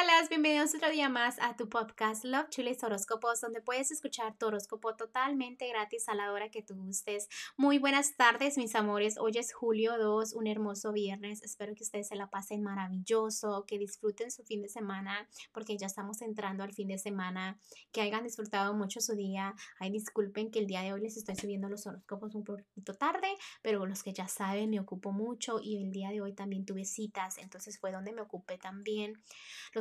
Hola, bienvenidos otro día más a tu podcast Love Chulis Horóscopos, donde puedes escuchar tu horóscopo totalmente gratis a la hora que tú gustes. Muy buenas tardes, mis amores. Hoy es julio 2, un hermoso viernes. Espero que ustedes se la pasen maravilloso, que disfruten su fin de semana, porque ya estamos entrando al fin de semana. Que hayan disfrutado mucho su día. Ay, disculpen que el día de hoy les estoy subiendo los horóscopos un poquito tarde, pero los que ya saben, me ocupo mucho y el día de hoy también tuve citas, entonces fue donde me ocupé también.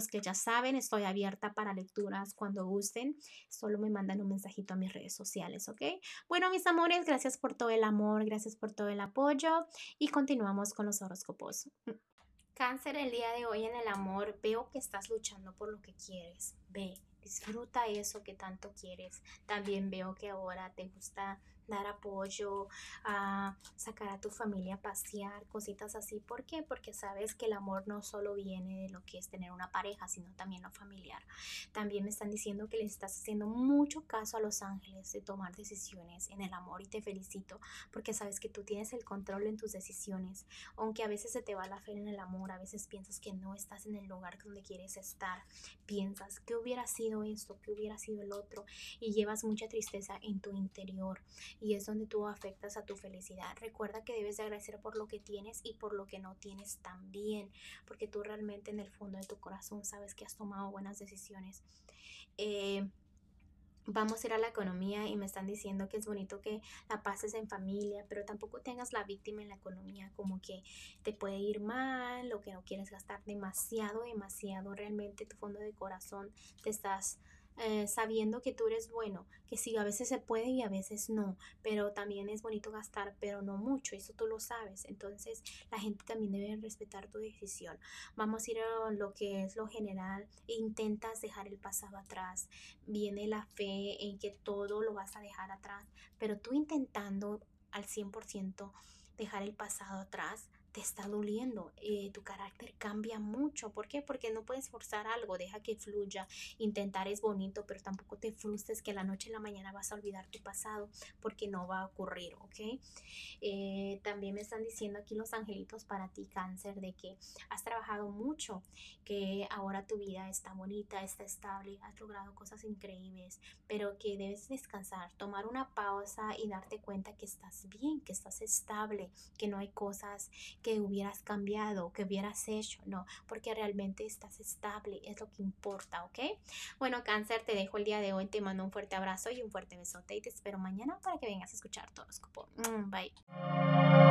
Que ya saben, estoy abierta para lecturas cuando gusten. Solo me mandan un mensajito a mis redes sociales, ¿ok? Bueno, mis amores, gracias por todo el amor, gracias por todo el apoyo y continuamos con los horóscopos. Cáncer, el día de hoy en el amor, veo que estás luchando por lo que quieres. Ve, disfruta eso que tanto quieres. También veo que ahora te gusta dar apoyo, a sacar a tu familia a pasear, cositas así. ¿Por qué? Porque sabes que el amor no solo viene de lo que es tener una pareja, sino también lo familiar. También me están diciendo que le estás haciendo mucho caso a los ángeles de tomar decisiones en el amor y te felicito porque sabes que tú tienes el control en tus decisiones. Aunque a veces se te va la fe en el amor, a veces piensas que no estás en el lugar donde quieres estar, piensas que hubiera sido esto, que hubiera sido el otro y llevas mucha tristeza en tu interior y es donde tú afectas a tu felicidad. Recuerda que debes de agradecer por lo que tienes y por lo que no tienes también, porque tú realmente en el fondo de tu corazón sabes que has tomado buenas decisiones. Eh, vamos a ir a la economía y me están diciendo que es bonito que la pases en familia, pero tampoco tengas la víctima en la economía, como que te puede ir mal o que no quieres gastar demasiado, demasiado, realmente tu fondo de corazón te estás eh, sabiendo que tú eres bueno, que sí, a veces se puede y a veces no, pero también es bonito gastar, pero no mucho, eso tú lo sabes. Entonces la gente también debe respetar tu decisión. Vamos a ir a lo que es lo general, intentas dejar el pasado atrás, viene la fe en que todo lo vas a dejar atrás, pero tú intentando al 100% dejar el pasado atrás, te está doliendo, eh, tu carácter cambia mucho. ¿Por qué? Porque no puedes forzar algo, deja que fluya. Intentar es bonito, pero tampoco te frustres que la noche en la mañana vas a olvidar tu pasado, porque no va a ocurrir, ¿ok? Eh, también me están diciendo aquí los angelitos para ti, cáncer, de que has trabajado mucho, que ahora tu vida está bonita, está estable, has logrado cosas increíbles, pero que debes descansar, tomar una pausa y darte cuenta que estás bien, que estás estable, que no hay cosas que hubieras cambiado, que hubieras hecho, no, porque realmente estás estable, es lo que importa, ¿ok? Bueno, cáncer, te dejo el día de hoy, te mando un fuerte abrazo y un fuerte besote y te espero mañana para que vengas a escuchar tu horóscopo. Mm, bye.